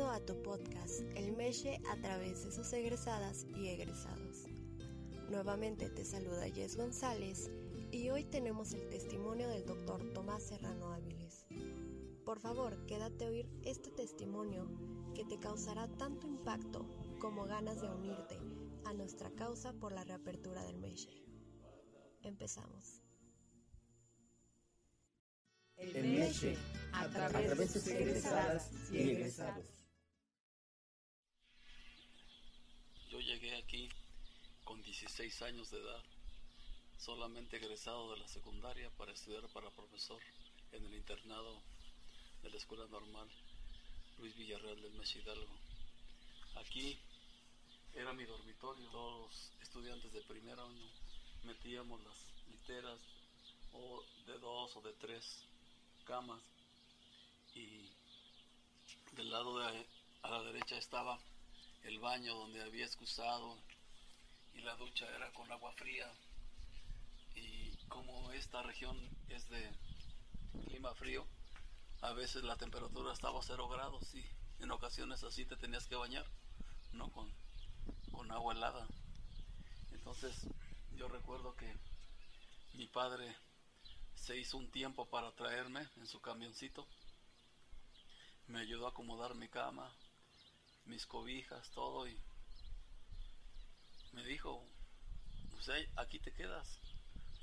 Bienvenido a tu podcast, El Meche a través de sus egresadas y egresados. Nuevamente te saluda Jess González y hoy tenemos el testimonio del doctor Tomás Serrano Áviles. Por favor, quédate a oír este testimonio que te causará tanto impacto como ganas de unirte a nuestra causa por la reapertura del Meche. Empezamos. El Meche, a través de sus egresadas y egresados. Yo llegué aquí con 16 años de edad, solamente egresado de la secundaria para estudiar para profesor en el internado de la Escuela Normal Luis Villarreal del Meche Hidalgo. Aquí era mi dormitorio, todos los estudiantes de primer año metíamos las literas o de dos o de tres camas y del lado a la derecha estaba el baño donde había excusado y la ducha era con agua fría. Y como esta región es de clima frío a veces la temperatura estaba a cero grados y en ocasiones así te tenías que bañar no con, con agua helada. Entonces yo recuerdo que mi padre se hizo un tiempo para traerme en su camioncito. Me ayudó a acomodar mi cama, mis cobijas, todo y me dijo, pues aquí te quedas,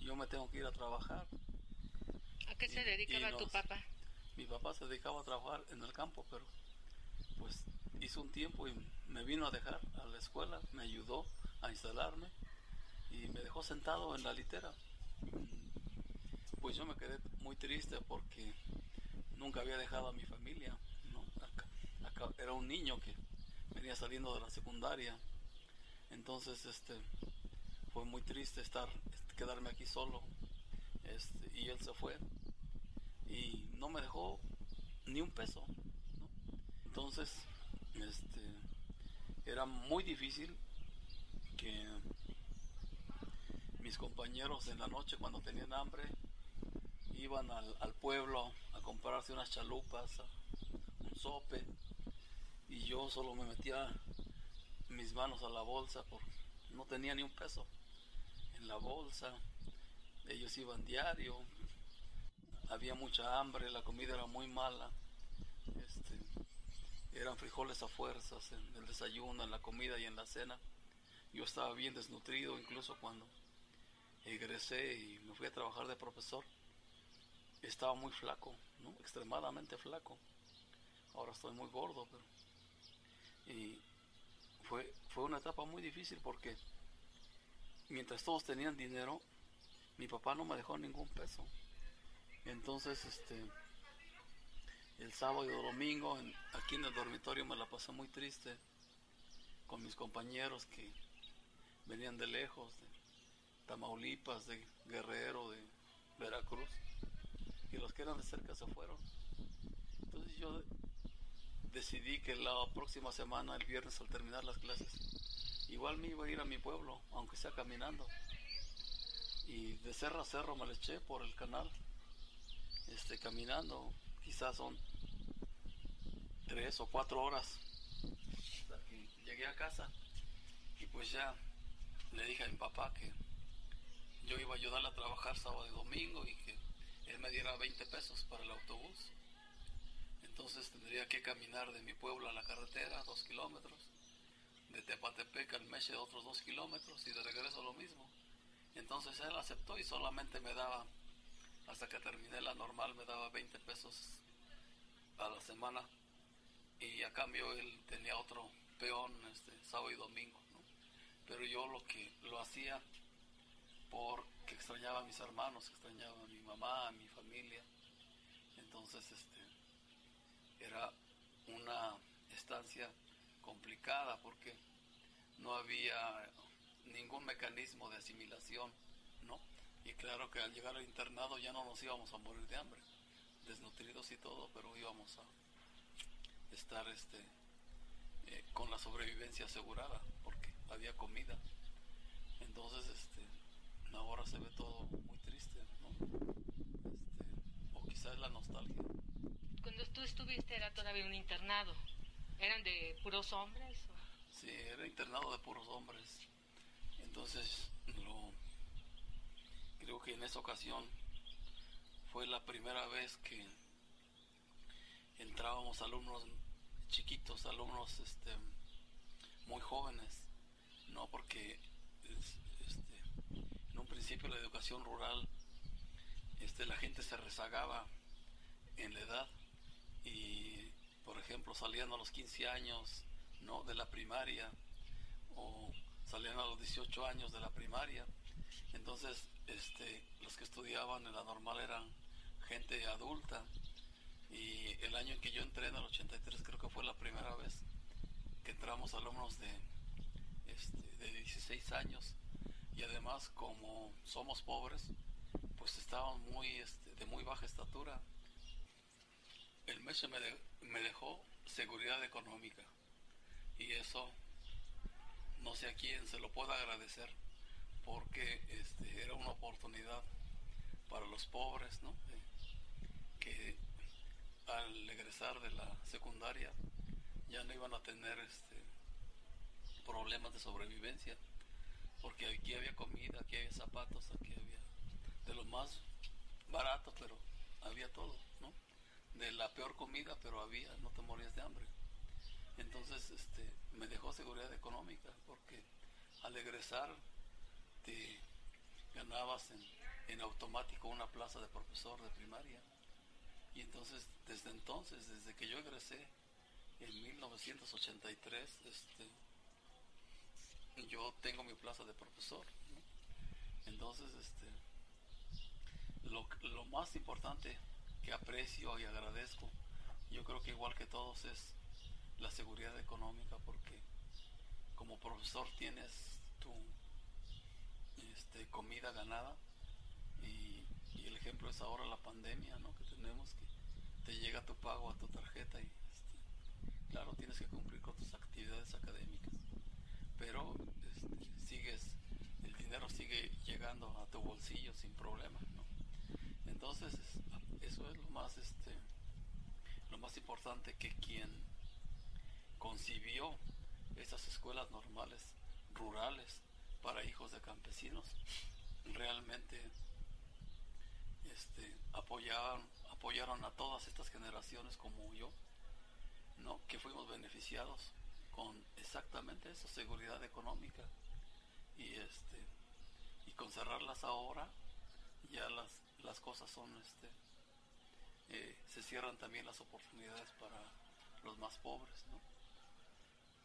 yo me tengo que ir a trabajar. ¿A qué se dedicaba tu papá? Mi papá se dedicaba a trabajar en el campo, pero pues hizo un tiempo y me vino a dejar a la escuela, me ayudó a instalarme y me dejó sentado en la litera pues yo me quedé muy triste porque nunca había dejado a mi familia. ¿no? Acá, era un niño que venía saliendo de la secundaria. Entonces este, fue muy triste estar, este, quedarme aquí solo. Este, y él se fue. Y no me dejó ni un peso. Entonces, este, era muy difícil que mis compañeros en la noche cuando tenían hambre iban al, pueblo a comprarse unas chalupas, un sope, y yo solo me metía mis manos a la bolsa porque no tenía ni un peso en la bolsa. Ellos iban diario, había mucha hambre, la comida era muy mala. Este, eran frijoles a fuerzas en el desayuno, en la comida y en la cena. Yo estaba bien desnutrido incluso cuando egresé y me fui a trabajar de profesor estaba muy flaco, ¿no? extremadamente flaco. Ahora estoy muy gordo, pero... Y fue, fue una etapa muy difícil porque mientras todos tenían dinero, mi papá no me dejó ningún peso. Entonces, este, el sábado y el domingo, aquí en el dormitorio me la pasé muy triste con mis compañeros que venían de lejos, de Tamaulipas, de Guerrero, de Veracruz y los que eran de cerca se fueron. Entonces yo decidí que la próxima semana, el viernes al terminar las clases, igual me iba a ir a mi pueblo, aunque sea caminando. Y de cerro a cerro me le eché por el canal, este, caminando, quizás son tres o cuatro horas hasta que llegué a casa y pues ya le dije a mi papá que yo iba a ayudarle a trabajar sábado y domingo y que él me diera 20 pesos para el autobús. Entonces tendría que caminar de mi pueblo a la carretera, dos kilómetros, de Tepatepec al Meche otros dos kilómetros y de regreso lo mismo. Entonces él aceptó y solamente me daba, hasta que terminé la normal, me daba 20 pesos a la semana. Y a cambio él tenía otro peón este, sábado y domingo. Pero yo lo que lo hacía porque extrañaba a mis hermanos, extrañaba a mi mamá, a mi familia. Entonces, este, era una estancia complicada porque no había ningún mecanismo de asimilación, ¿no? Y claro que al llegar al internado ya no nos íbamos a morir de hambre, desnutridos y todo, pero íbamos a estar este, eh, con la sobrevivencia asegurada porque había comida. Entonces, este, ahora se ve todo muy triste, ¿no? Este, o quizás la nostalgia. Tú estuviste era todavía un internado. ¿Eran de puros hombres? Sí, era internado de puros hombres. Entonces, creo que en esa ocasión fue la primera vez que entrábamos alumnos chiquitos, alumnos este, muy jóvenes, ¿no? Porque este, en un principio la educación rural, este, la gente se rezagaba en la edad y, por ejemplo, salían a los 15 años, ¿no? De la primaria o salían a los 18 años de la primaria. Entonces, este, los que estudiaban en la normal eran gente adulta y el año en que yo entré, en el 83, creo que fue la primera vez que entramos alumnos de, este, de 16 años. Y además, como somos pobres, pues estábamos muy, este, de muy baja estatura. El mes me, dejó seguridad económica. Y eso no sé a quién se lo pueda agradecer, porque este, era una oportunidad para los pobres, ¿no? que al egresar de la secundaria ya no iban a tener este, problemas de sobrevivencia, porque aquí había comida, aquí había zapatos, aquí había de lo más barato, pero había todo. De la peor comida, pero había, no te morías de hambre. Entonces, este, me dejó seguridad económica, porque al egresar te ganabas en, en automático una plaza de profesor de primaria y entonces, desde entonces, desde que yo egresé en 1983, este, yo tengo mi plaza de profesor. Entonces, este, lo, lo más importante que aprecio y agradezco, yo creo que igual que todos, es la seguridad económica, porque como profesor tienes tu este, comida ganada y, el ejemplo es ahora la pandemia ¿no? que tenemos que te llega tu pago a tu tarjeta y este, claro, tienes que cumplir con tus actividades académicas, pero este, sigues, el dinero sigue llegando a tu bolsillo sin problema. Entonces, eso es lo más, este, lo más importante que quien concibió esas escuelas normales, rurales, para hijos de campesinos, realmente este, apoyaron, apoyaron a todas estas generaciones como yo, ¿no? que fuimos beneficiados con exactamente eso, seguridad económica. Y este y con cerrarlas ahora ya las, las cosas son este eh, se cierran también las oportunidades para los más pobres.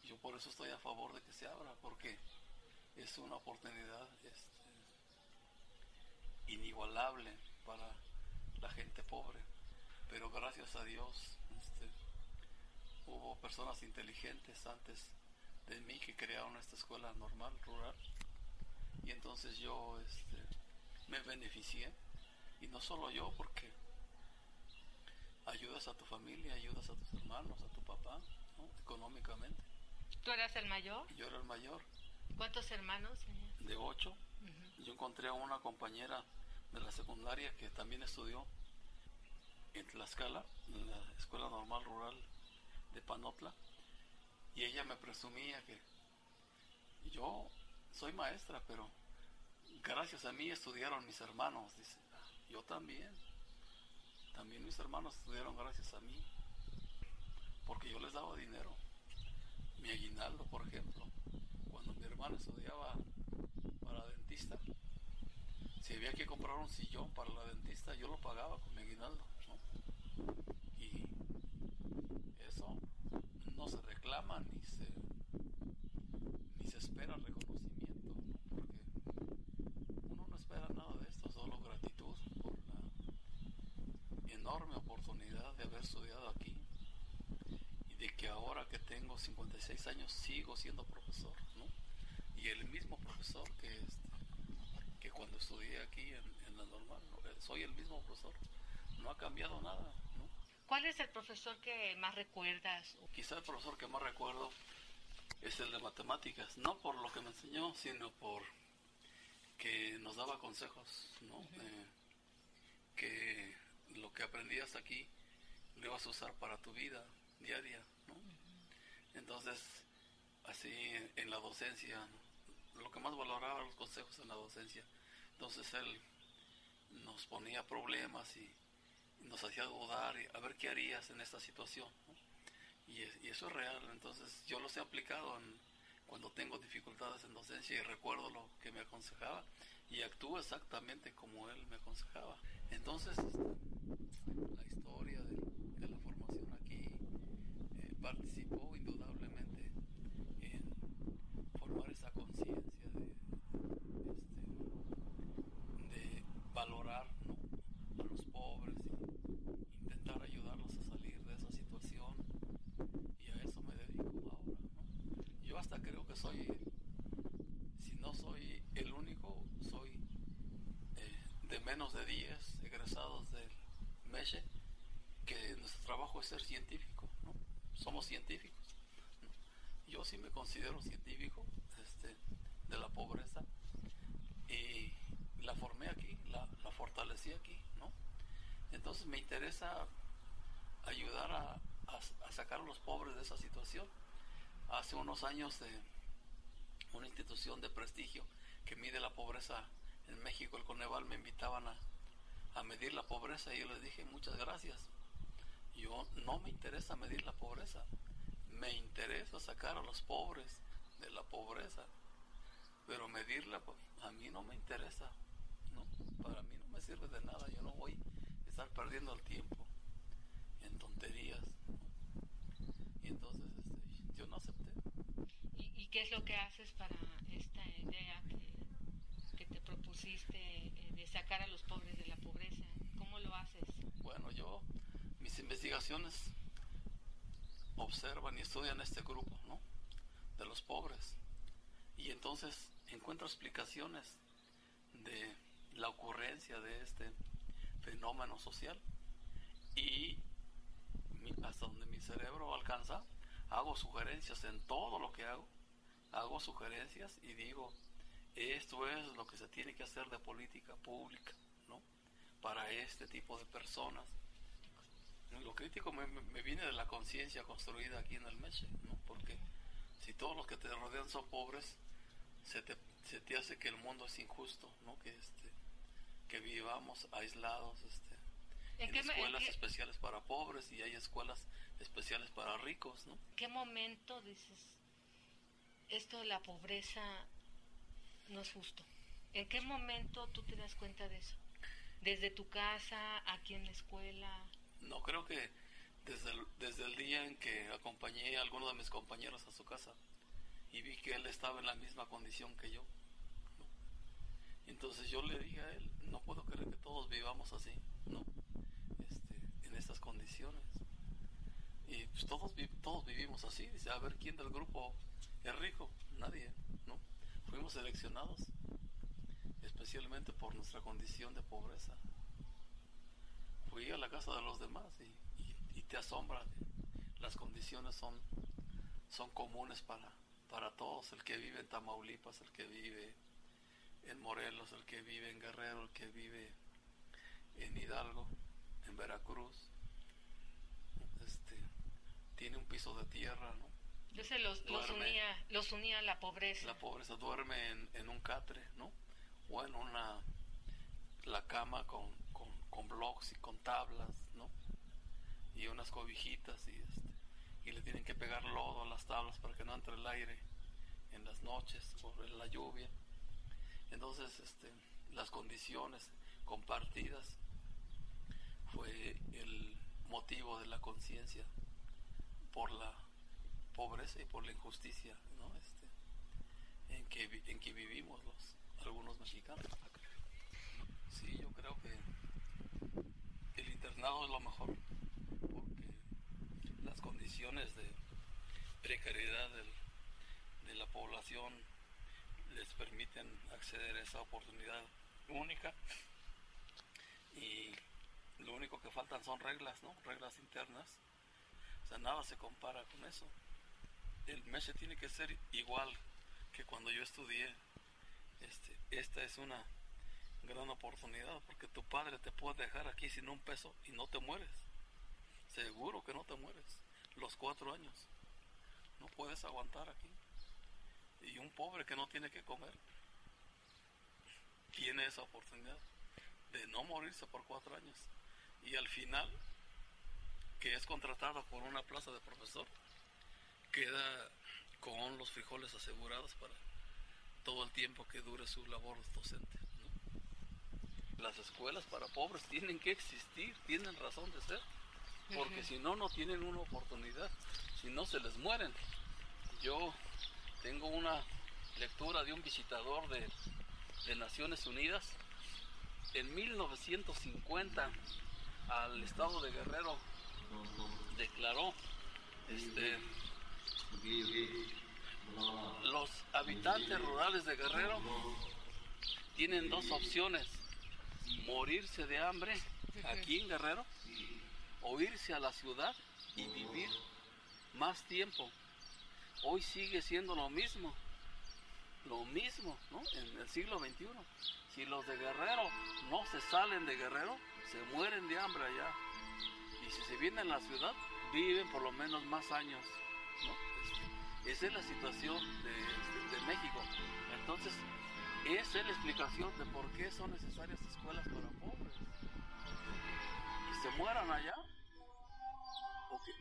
Yo por eso estoy a favor de que se abra, porque es una oportunidad este, inigualable para la gente pobre. Pero gracias a Dios este, hubo personas inteligentes antes de mí que crearon esta escuela normal, rural. Y entonces yo este, me beneficié. Y no solo yo, porque ayudas a tu familia, ayudas a tus hermanos, a tu papá, económicamente. ¿Tú eras el mayor? Yo era el mayor. ¿Cuántos hermanos? De ocho. Yo encontré a una compañera de la secundaria que también estudió en Tlaxcala, en la Escuela Normal Rural de Panotla, y ella me presumía que yo soy maestra, pero gracias a mí estudiaron mis hermanos, dice, yo también, también mis hermanos estudiaron gracias a mí, porque yo les daba dinero, mi aguinaldo, por ejemplo, cuando mi hermano estudiaba para dentista, si había que comprar un sillón para la dentista, yo lo pagaba con mi aguinaldo. Y eso no se reclama ni se, ni se espera porque uno no espera nada de esto, solo gratitud por la enorme oportunidad de haber estudiado aquí y de que ahora que tengo 56 años sigo siendo profesor, ¿no? Y el mismo profesor que este, que cuando estudié aquí en, la normal. Eh, soy el mismo profesor, no ha cambiado nada. ¿no? ¿Cuál es el profesor que más recuerdas? Quizá el profesor que más recuerdo es el de matemáticas, no por lo que me enseñó, sino por que nos daba consejos, ¿no? Eh, que lo que aprendías aquí lo ibas a usar para tu vida diaria, ¿no? Entonces, así en la docencia, lo que más valoraba los consejos en la docencia. Entonces él nos ponía problemas y, nos hacía dudar y a ver qué harías en esta situación. Y, y, eso es real, entonces yo los he aplicado cuando tengo dificultades en docencia y recuerdo lo que me aconsejaba y actúo exactamente como él me aconsejaba. Entonces, la historia de, la formación aquí eh, participó indudablemente en formar esa conciencia de, este, valorar a los pobres y intentar ayudarlos a salir de esa situación. Y a eso me dedico ahora. Yo hasta creo que soy, si no soy el único, soy eh, de menos de 10 egresados del Que nuestro trabajo es ser científico, ¿no? somos científicos. Yo sí me considero científico este, de la pobreza y la formé aquí, la, fortalecí aquí, ¿no? Entonces me interesa ayudar a, sacar a los pobres de esa situación. Hace unos años de una institución de prestigio que mide la pobreza en México, el Coneval, me invitaban a, a medir la pobreza y yo les dije muchas gracias. Yo no me interesa medir la pobreza, me interesa sacar a los pobres de la pobreza, pero medirla pues, a mí no me interesa, ¿no? Para mí no me sirve de nada, yo no voy a estar perdiendo el tiempo en tonterías. Y entonces este, yo no acepté. ¿Y, qué es lo que haces para esta idea que, propusiste eh, de sacar a los pobres de la pobreza? ¿Cómo lo haces? Bueno, yo, mis investigaciones observan y estudian este grupo, ¿no? De los pobres. Y entonces encuentro explicaciones de la ocurrencia de este fenómeno social. Y hasta donde mi cerebro alcanza, hago sugerencias en todo lo que hago. Hago sugerencias y digo, esto es lo que se tiene que hacer de política pública, ¿no? Para este tipo de personas lo crítico me, viene de la conciencia construida aquí en el Meche, ¿no? Porque si todos los que te rodean son pobres, se te, se te hace que el mundo es injusto, ¿no? Que este que vivamos aislados, este, en, escuelas especiales para pobres y hay escuelas especiales para ricos, ¿no? ¿Qué momento dices esto de la pobreza no es justo? ¿En qué momento tú te das cuenta de eso? Desde tu casa, aquí en la escuela, no, creo que desde el, desde el día en que acompañé a alguno de mis compañeros a su casa y vi que él estaba en la misma condición que yo. Entonces yo le dije a él, no puedo creer que todos vivamos así, ¿no? Este, en estas condiciones. Y pues todos, todos vivimos así. Dice, a ver, ¿quién del grupo es rico? Nadie, ¿no? Fuimos seleccionados especialmente por nuestra condición de pobreza fui a la casa de los demás y, te asombra. Las condiciones son, son comunes para, para todos. El que vive en Tamaulipas, el que vive en Morelos, el que vive en Guerrero, el que vive en Hidalgo, en Veracruz. Este, tiene un piso de tierra, ¿no? Los, los, unía, los unía la pobreza. La pobreza duerme en, en un catre, ¿no? O en una, la cama con, con blocks y con tablas, ¿no? Y unas cobijitas y este y le tienen que pegar lodo a las tablas para que no entre el aire en las noches por la lluvia. Entonces, este, las condiciones compartidas fue el motivo de la conciencia por la pobreza y por la injusticia ¿no? este, en, que, en que vivimos los algunos mexicanos. Sí, yo creo que el internado es lo mejor, porque las condiciones de precariedad de la población les permiten acceder a esa oportunidad única y lo único que faltan son reglas, ¿no? Reglas internas. O sea, nada se compara con eso. El MESE tiene que ser igual que cuando yo estudié. Este, esta es una gran oportunidad porque tu padre te puede dejar aquí sin un peso y no te mueres. Seguro que no te mueres. Los cuatro años. no puedes aguantar aquí. Y un pobre que no tiene que comer, tiene esa oportunidad de no morirse por cuatro años. Y al final, que es contratado por una plaza de profesor, queda con los frijoles asegurados para todo el tiempo que dure su labor docente. Las escuelas para pobres tienen que existir, tienen razón de ser, porque si no, no tienen una oportunidad, si no se les mueren. Yo tengo una lectura de un visitador de, de Naciones Unidas. En 1950 al estado de Guerrero declaró este, los habitantes rurales de Guerrero tienen dos opciones, morirse de hambre aquí en Guerrero o irse a la ciudad y vivir más tiempo. Hoy sigue siendo lo mismo, lo mismo, ¿no? En el siglo XXI. Si los de Guerrero no se salen de Guerrero, se mueren de hambre allá. Y si se vienen a la ciudad, viven por lo menos más años, ¿no? Esa es la situación de, México. Entonces, esa es la explicación de por qué son necesarias escuelas para pobres. Y se mueran allá,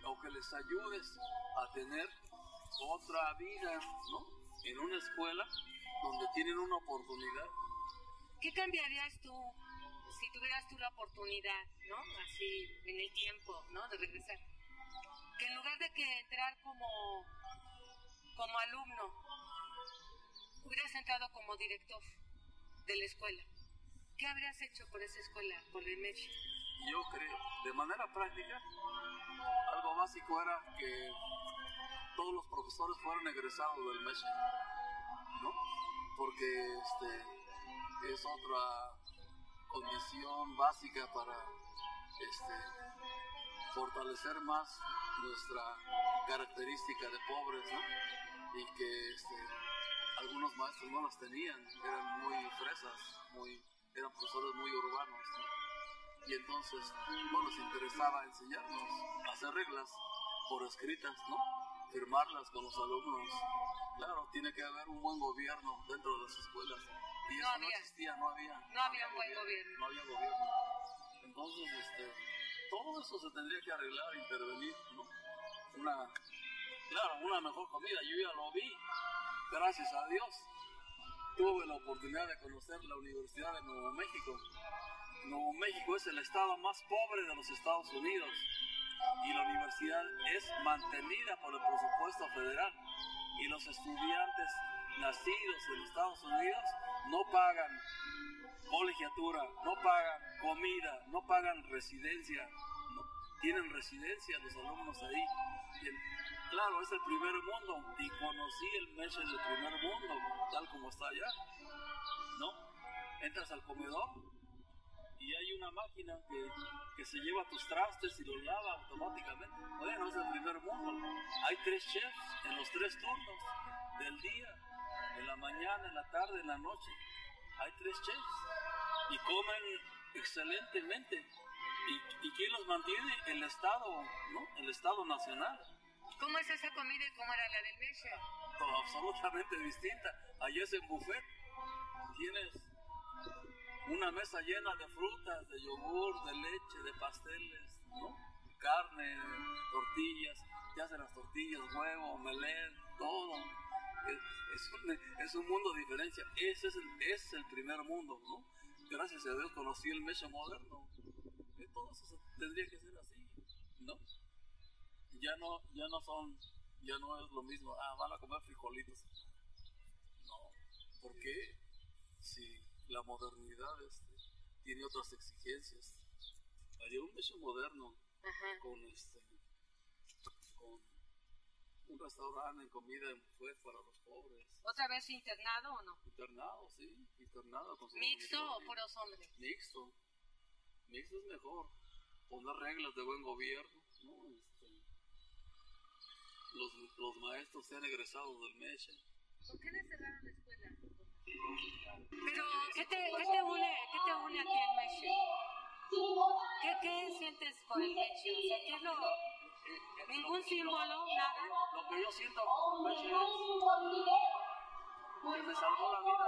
o que, les ayudes a tener otra vida, ¿no? En una escuela donde tienen una oportunidad. ¿Qué cambiarías tú si tuvieras tú la oportunidad, ¿no? Así, en el tiempo, ¿no? De regresar. Que en lugar de que entrar como como alumno, hubieras entrado como director de la escuela, ¿qué habrías hecho por esa escuela, por el MECH? Yo creo, de manera práctica, algo básico era que todos los profesores fueran egresados del MECH, ¿no? Porque este, es otra condición básica para este, fortalecer más nuestra característica de pobres, ¿no? y que este, algunos maestros no las tenían, eran muy fresas, muy, eran profesores muy urbanos. Y entonces no les interesaba enseñarnos, hacer reglas por escritas, ¿no? firmarlas con los alumnos. Claro, tiene que haber un buen gobierno dentro de las escuelas. Y eso no, existía, no había. No había un buen gobierno. No había gobierno. Eso se tendría que arreglar, intervenir, ¿no? Una claro, una mejor comida, yo ya lo vi, gracias a Dios. Tuve la oportunidad de conocer la Universidad de Nuevo México. Nuevo México es el estado más pobre de los Estados Unidos y la universidad es mantenida por el presupuesto federal y los estudiantes nacidos en Estados Unidos no pagan colegiatura, no pagan comida, no pagan residencia, tienen residencia los alumnos ahí. Claro, es el primer mundo y conocí el mes del primer mundo, tal como está allá. ¿No? Entras al comedor y hay una máquina que, que se lleva tus trastes y los lava automáticamente. Bueno, es el primer mundo. Hay tres chefs en los tres turnos del día, en la mañana, en la tarde, en la noche. Hay tres chefs y comen excelentemente. ¿Y, y quién los mantiene? El Estado, ¿no? El Estado Nacional. ¿Cómo es esa comida y cómo era la del Meche? absolutamente distinta. Allá es en buffet. Tienes una mesa llena de frutas, de yogur, de leche, de pasteles, ¿no? Carne, tortillas, ya hacen las tortillas, huevo, melén, todo. Es, un, mundo de diferencia. Ese es el, es el primer mundo, ¿no? Gracias a Dios conocí el Meche moderno. Entonces tendría que ser así, ¿no? ya no, ya no son, ya no es lo mismo, ah, van a comer frijolitos. No, ¿por qué? Si la modernidad este, tiene otras exigencias. Haría un beso moderno con este un restaurante en comida buffet para los pobres. ¿Otra vez internado o no? Internado, sí, internado. Con ¿Mixto o puros hombres? Mixto. Mixto es mejor. Poner reglas de buen gobierno, ¿no? los, los maestros sean egresados del MECHE. ¿Por qué le cerraron la escuela? Pero, ¿qué te, qué te, une, qué te une a ti el MECHE? ¿Qué, ¿Qué sientes por el MECHE? O sea, ¿qué es lo, Ningún símbolo, nada. Lo que yo siento, que me salvó la vida.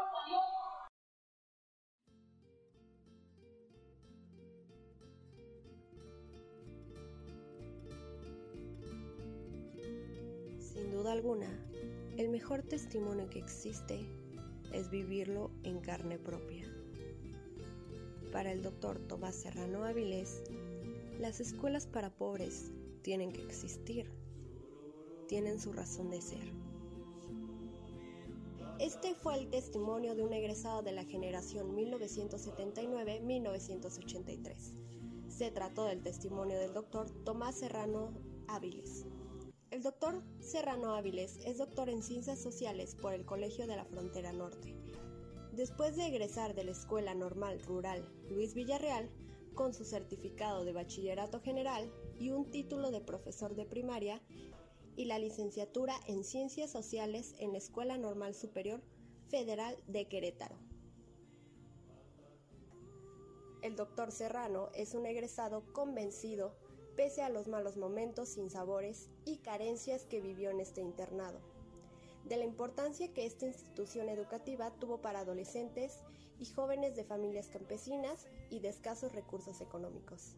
Sin duda alguna, el mejor testimonio que existe es vivirlo en carne propia. Para el doctor Tomás Serrano Áviles, las escuelas para pobres tienen que existir, tienen su razón de ser. Este fue el testimonio de un egresado de la generación 1979-1983. Se trató del testimonio del doctor Tomás Serrano Áviles. El doctor Serrano Áviles es doctor en Ciencias Sociales por el Colegio de la Frontera Norte. Después de egresar de la Escuela Normal Rural Luis Villarreal, con su certificado de bachillerato general y un título de profesor de primaria, y la licenciatura en Ciencias Sociales en la Escuela Normal Superior Federal de Querétaro. El doctor Serrano es un egresado convencido pese a los malos momentos, sinsabores y carencias que vivió en este internado, de la importancia que esta institución educativa tuvo para adolescentes y jóvenes de familias campesinas y de escasos recursos económicos.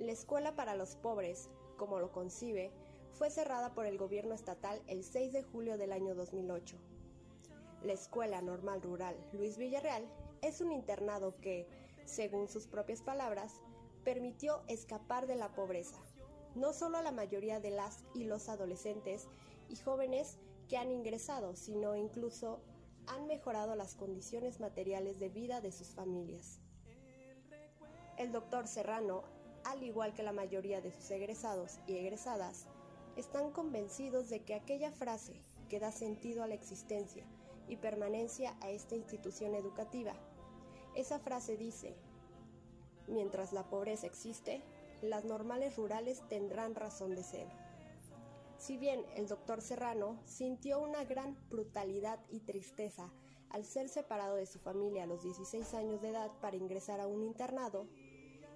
La Escuela para los Pobres, como lo concibe, fue cerrada por el gobierno estatal el 6 de julio del año 2008. La Escuela Normal Rural Luis Villarreal es un internado que, según sus propias palabras, permitió escapar de la pobreza, no solo a la mayoría de las y los adolescentes y jóvenes que han ingresado, sino incluso han mejorado las condiciones materiales de vida de sus familias. El doctor Serrano, al igual que la mayoría de sus egresados y egresadas, están convencidos de que aquella frase que da sentido a la existencia y permanencia a esta institución educativa, esa frase dice, mientras la pobreza existe, las normales rurales tendrán razón de ser. Si bien el doctor Serrano sintió una gran brutalidad y tristeza al ser separado de su familia a los 16 años de edad para ingresar a un internado,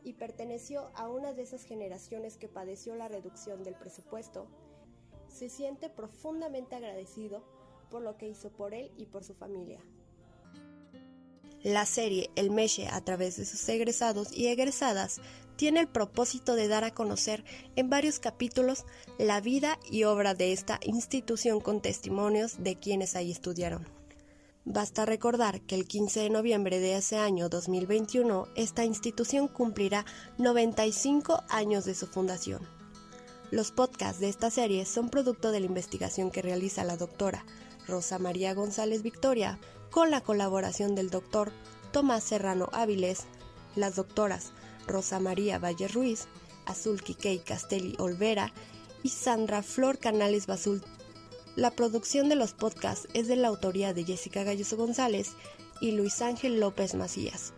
y perteneció a una de esas generaciones que padeció la reducción del presupuesto, se siente profundamente agradecido por lo que hizo por él y por su familia. La serie El Meche a través de sus egresados y egresadas tiene el propósito de dar a conocer en varios capítulos la vida y obra de esta institución con testimonios de quienes ahí estudiaron. Basta recordar que el 15 de noviembre de ese año 2021 esta institución cumplirá 95 años de su fundación. Los podcasts de esta serie son producto de la investigación que realiza la doctora Rosa María González Victoria con la colaboración del doctor Tomás Serrano Áviles, las doctoras Rosa María Valle Ruiz, Azul Quiquey Castelli Olvera y Sandra Flor Canales Basul la producción de los podcasts es de la autoría de Jessica Galloso González y Luis Ángel López Macías.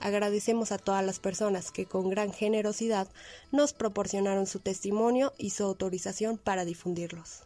Agradecemos a todas las personas que con gran generosidad nos proporcionaron su testimonio y su autorización para difundirlos.